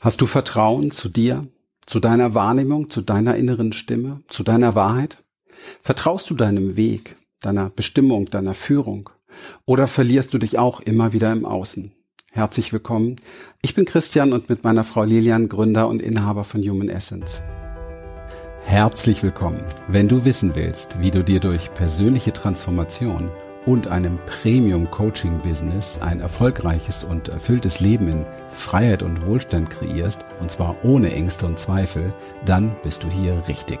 Hast du Vertrauen zu dir, zu deiner Wahrnehmung, zu deiner inneren Stimme, zu deiner Wahrheit? Vertraust du deinem Weg, deiner Bestimmung, deiner Führung? Oder verlierst du dich auch immer wieder im Außen? Herzlich willkommen. Ich bin Christian und mit meiner Frau Lilian Gründer und Inhaber von Human Essence. Herzlich willkommen. Wenn du wissen willst, wie du dir durch persönliche Transformation und einem Premium-Coaching-Business ein erfolgreiches und erfülltes Leben in Freiheit und Wohlstand kreierst, und zwar ohne Ängste und Zweifel, dann bist du hier richtig.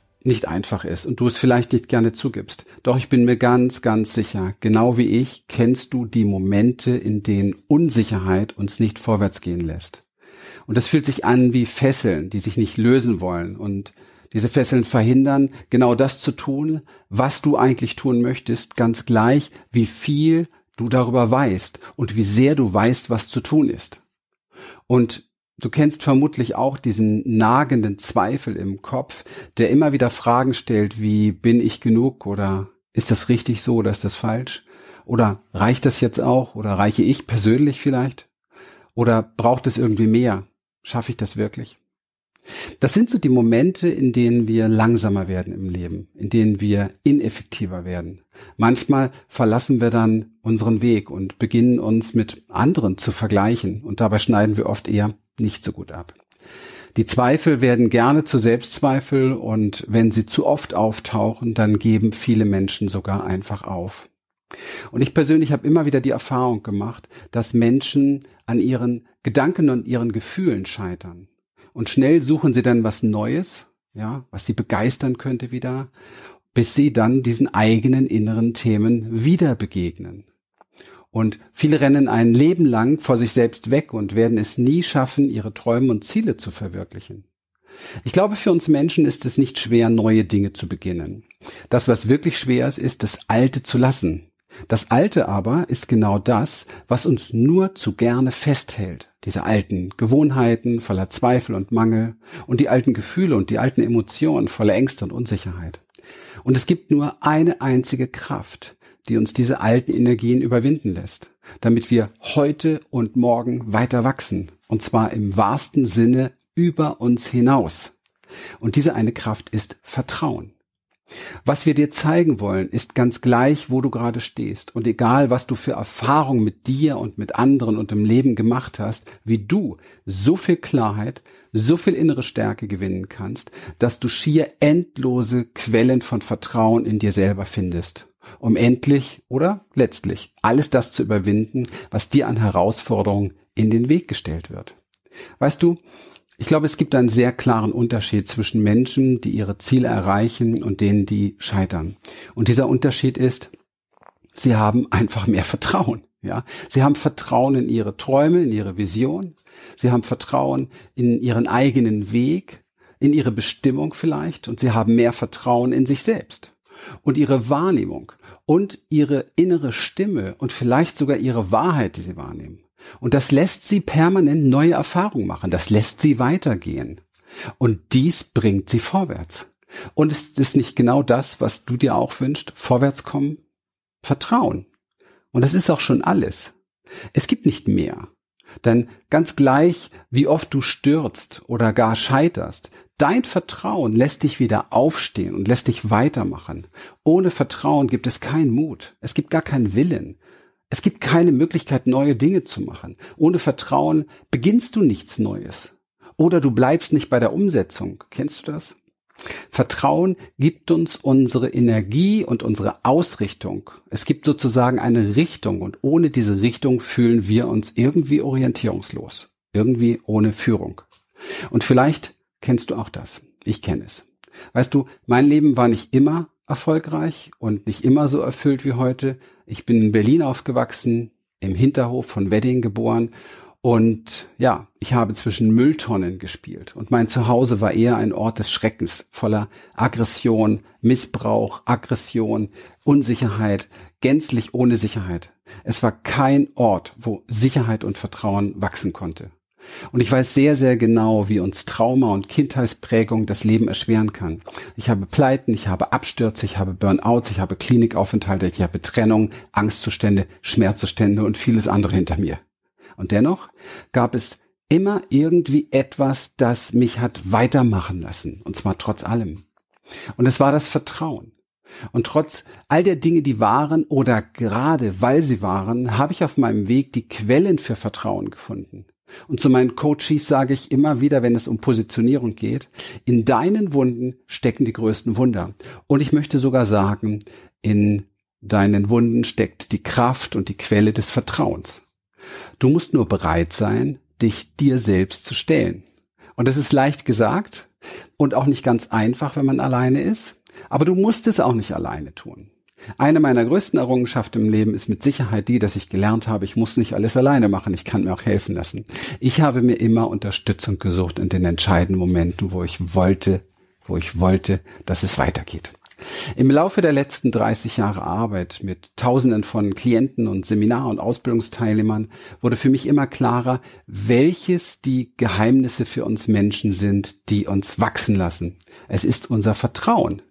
nicht einfach ist und du es vielleicht nicht gerne zugibst. Doch ich bin mir ganz, ganz sicher, genau wie ich, kennst du die Momente, in denen Unsicherheit uns nicht vorwärts gehen lässt. Und es fühlt sich an wie Fesseln, die sich nicht lösen wollen und diese Fesseln verhindern, genau das zu tun, was du eigentlich tun möchtest, ganz gleich, wie viel du darüber weißt und wie sehr du weißt, was zu tun ist. Und du kennst vermutlich auch diesen nagenden Zweifel im Kopf, der immer wieder Fragen stellt, wie bin ich genug oder ist das richtig so oder ist das falsch? Oder reicht das jetzt auch oder reiche ich persönlich vielleicht? Oder braucht es irgendwie mehr? Schaffe ich das wirklich? Das sind so die Momente, in denen wir langsamer werden im Leben, in denen wir ineffektiver werden. Manchmal verlassen wir dann unseren Weg und beginnen uns mit anderen zu vergleichen und dabei schneiden wir oft eher nicht so gut ab. Die Zweifel werden gerne zu Selbstzweifel und wenn sie zu oft auftauchen, dann geben viele Menschen sogar einfach auf. Und ich persönlich habe immer wieder die Erfahrung gemacht, dass Menschen an ihren Gedanken und ihren Gefühlen scheitern und schnell suchen sie dann was Neues, ja, was sie begeistern könnte wieder, bis sie dann diesen eigenen inneren Themen wieder begegnen. Und viele rennen ein Leben lang vor sich selbst weg und werden es nie schaffen, ihre Träume und Ziele zu verwirklichen. Ich glaube, für uns Menschen ist es nicht schwer, neue Dinge zu beginnen. Das, was wirklich schwer ist, ist, das Alte zu lassen, das Alte aber ist genau das, was uns nur zu gerne festhält. Diese alten Gewohnheiten voller Zweifel und Mangel und die alten Gefühle und die alten Emotionen voller Ängste und Unsicherheit. Und es gibt nur eine einzige Kraft, die uns diese alten Energien überwinden lässt, damit wir heute und morgen weiter wachsen. Und zwar im wahrsten Sinne über uns hinaus. Und diese eine Kraft ist Vertrauen. Was wir dir zeigen wollen, ist ganz gleich, wo du gerade stehst und egal, was du für Erfahrungen mit dir und mit anderen und im Leben gemacht hast, wie du so viel Klarheit, so viel innere Stärke gewinnen kannst, dass du schier endlose Quellen von Vertrauen in dir selber findest, um endlich oder letztlich alles das zu überwinden, was dir an Herausforderungen in den Weg gestellt wird. Weißt du, ich glaube, es gibt einen sehr klaren Unterschied zwischen Menschen, die ihre Ziele erreichen und denen, die scheitern. Und dieser Unterschied ist, sie haben einfach mehr Vertrauen. Ja, sie haben Vertrauen in ihre Träume, in ihre Vision. Sie haben Vertrauen in ihren eigenen Weg, in ihre Bestimmung vielleicht. Und sie haben mehr Vertrauen in sich selbst und ihre Wahrnehmung und ihre innere Stimme und vielleicht sogar ihre Wahrheit, die sie wahrnehmen. Und das lässt sie permanent neue Erfahrungen machen. Das lässt sie weitergehen. Und dies bringt sie vorwärts. Und ist es nicht genau das, was du dir auch wünschst? Vorwärts kommen? Vertrauen. Und das ist auch schon alles. Es gibt nicht mehr. Denn ganz gleich, wie oft du stürzt oder gar scheiterst, dein Vertrauen lässt dich wieder aufstehen und lässt dich weitermachen. Ohne Vertrauen gibt es keinen Mut. Es gibt gar keinen Willen. Es gibt keine Möglichkeit, neue Dinge zu machen. Ohne Vertrauen beginnst du nichts Neues. Oder du bleibst nicht bei der Umsetzung. Kennst du das? Vertrauen gibt uns unsere Energie und unsere Ausrichtung. Es gibt sozusagen eine Richtung und ohne diese Richtung fühlen wir uns irgendwie orientierungslos. Irgendwie ohne Führung. Und vielleicht kennst du auch das. Ich kenne es. Weißt du, mein Leben war nicht immer erfolgreich und nicht immer so erfüllt wie heute. Ich bin in Berlin aufgewachsen, im Hinterhof von Wedding geboren Und ja, ich habe zwischen Mülltonnen gespielt und mein Zuhause war eher ein Ort des Schreckens, voller Aggression, Missbrauch, Aggression, Unsicherheit, gänzlich ohne Sicherheit. Es war kein Ort, wo Sicherheit und Vertrauen wachsen konnte. Und ich weiß sehr, sehr genau, wie uns Trauma und Kindheitsprägung das Leben erschweren kann. Ich habe Pleiten, ich habe Abstürze, ich habe Burnouts, ich habe Klinikaufenthalte, ich habe Trennung, Angstzustände, Schmerzzustände und vieles andere hinter mir. Und dennoch gab es immer irgendwie etwas, das mich hat weitermachen lassen. Und zwar trotz allem. Und es war das Vertrauen. Und trotz all der Dinge, die waren oder gerade weil sie waren, habe ich auf meinem Weg die Quellen für Vertrauen gefunden. Und zu meinen Coaches sage ich immer wieder, wenn es um Positionierung geht, in deinen Wunden stecken die größten Wunder. Und ich möchte sogar sagen, in deinen Wunden steckt die Kraft und die Quelle des Vertrauens. Du musst nur bereit sein, dich dir selbst zu stellen. Und das ist leicht gesagt und auch nicht ganz einfach, wenn man alleine ist. Aber du musst es auch nicht alleine tun. Eine meiner größten Errungenschaften im Leben ist mit Sicherheit die, dass ich gelernt habe, ich muss nicht alles alleine machen, ich kann mir auch helfen lassen. Ich habe mir immer Unterstützung gesucht in den entscheidenden Momenten, wo ich wollte, wo ich wollte, dass es weitergeht. Im Laufe der letzten 30 Jahre Arbeit mit Tausenden von Klienten und Seminar- und Ausbildungsteilnehmern wurde für mich immer klarer, welches die Geheimnisse für uns Menschen sind, die uns wachsen lassen. Es ist unser Vertrauen.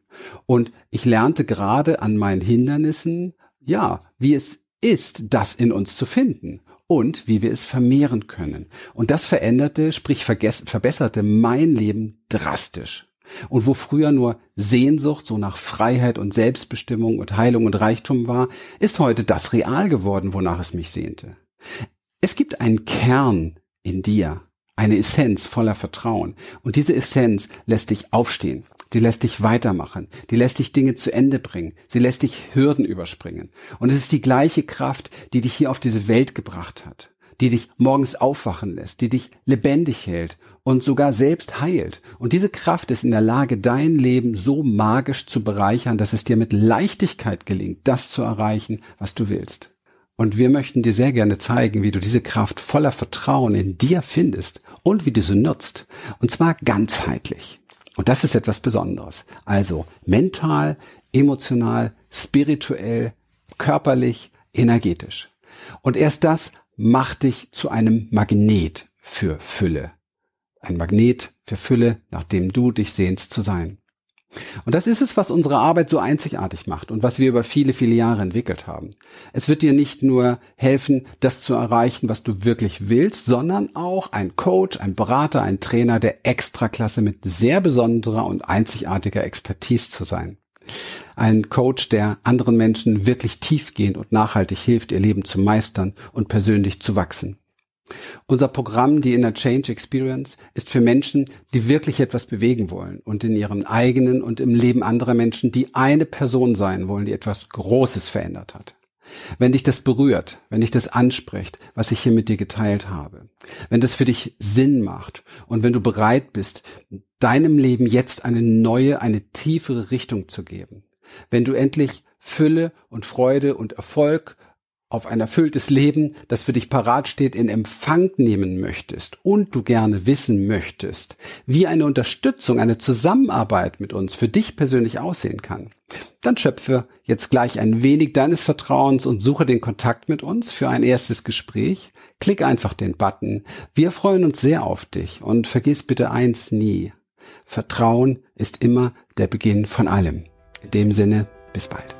Und ich lernte gerade an meinen Hindernissen, ja, wie es ist, das in uns zu finden und wie wir es vermehren können. Und das veränderte, sprich verbesserte mein Leben drastisch. Und wo früher nur Sehnsucht so nach Freiheit und Selbstbestimmung und Heilung und Reichtum war, ist heute das real geworden, wonach es mich sehnte. Es gibt einen Kern in dir, eine Essenz voller Vertrauen. Und diese Essenz lässt dich aufstehen. Die lässt dich weitermachen. Die lässt dich Dinge zu Ende bringen. Sie lässt dich Hürden überspringen. Und es ist die gleiche Kraft, die dich hier auf diese Welt gebracht hat. Die dich morgens aufwachen lässt, die dich lebendig hält und sogar selbst heilt. Und diese Kraft ist in der Lage, dein Leben so magisch zu bereichern, dass es dir mit Leichtigkeit gelingt, das zu erreichen, was du willst. Und wir möchten dir sehr gerne zeigen, wie du diese Kraft voller Vertrauen in dir findest und wie du sie nutzt. Und zwar ganzheitlich. Und das ist etwas Besonderes. Also mental, emotional, spirituell, körperlich, energetisch. Und erst das macht dich zu einem Magnet für Fülle. Ein Magnet für Fülle, nach dem du dich sehnst zu sein. Und das ist es, was unsere Arbeit so einzigartig macht und was wir über viele, viele Jahre entwickelt haben. Es wird dir nicht nur helfen, das zu erreichen, was du wirklich willst, sondern auch ein Coach, ein Berater, ein Trainer der Extraklasse mit sehr besonderer und einzigartiger Expertise zu sein. Ein Coach, der anderen Menschen wirklich tiefgehend und nachhaltig hilft, ihr Leben zu meistern und persönlich zu wachsen. Unser Programm, die Inner Change Experience, ist für Menschen, die wirklich etwas bewegen wollen und in ihrem eigenen und im Leben anderer Menschen die eine Person sein wollen, die etwas Großes verändert hat. Wenn dich das berührt, wenn dich das anspricht, was ich hier mit dir geteilt habe, wenn das für dich Sinn macht und wenn du bereit bist, deinem Leben jetzt eine neue, eine tiefere Richtung zu geben, wenn du endlich Fülle und Freude und Erfolg auf ein erfülltes Leben, das für dich parat steht, in Empfang nehmen möchtest und du gerne wissen möchtest, wie eine Unterstützung, eine Zusammenarbeit mit uns für dich persönlich aussehen kann, dann schöpfe jetzt gleich ein wenig deines Vertrauens und suche den Kontakt mit uns für ein erstes Gespräch. Klick einfach den Button. Wir freuen uns sehr auf dich und vergiss bitte eins nie. Vertrauen ist immer der Beginn von allem. In dem Sinne, bis bald.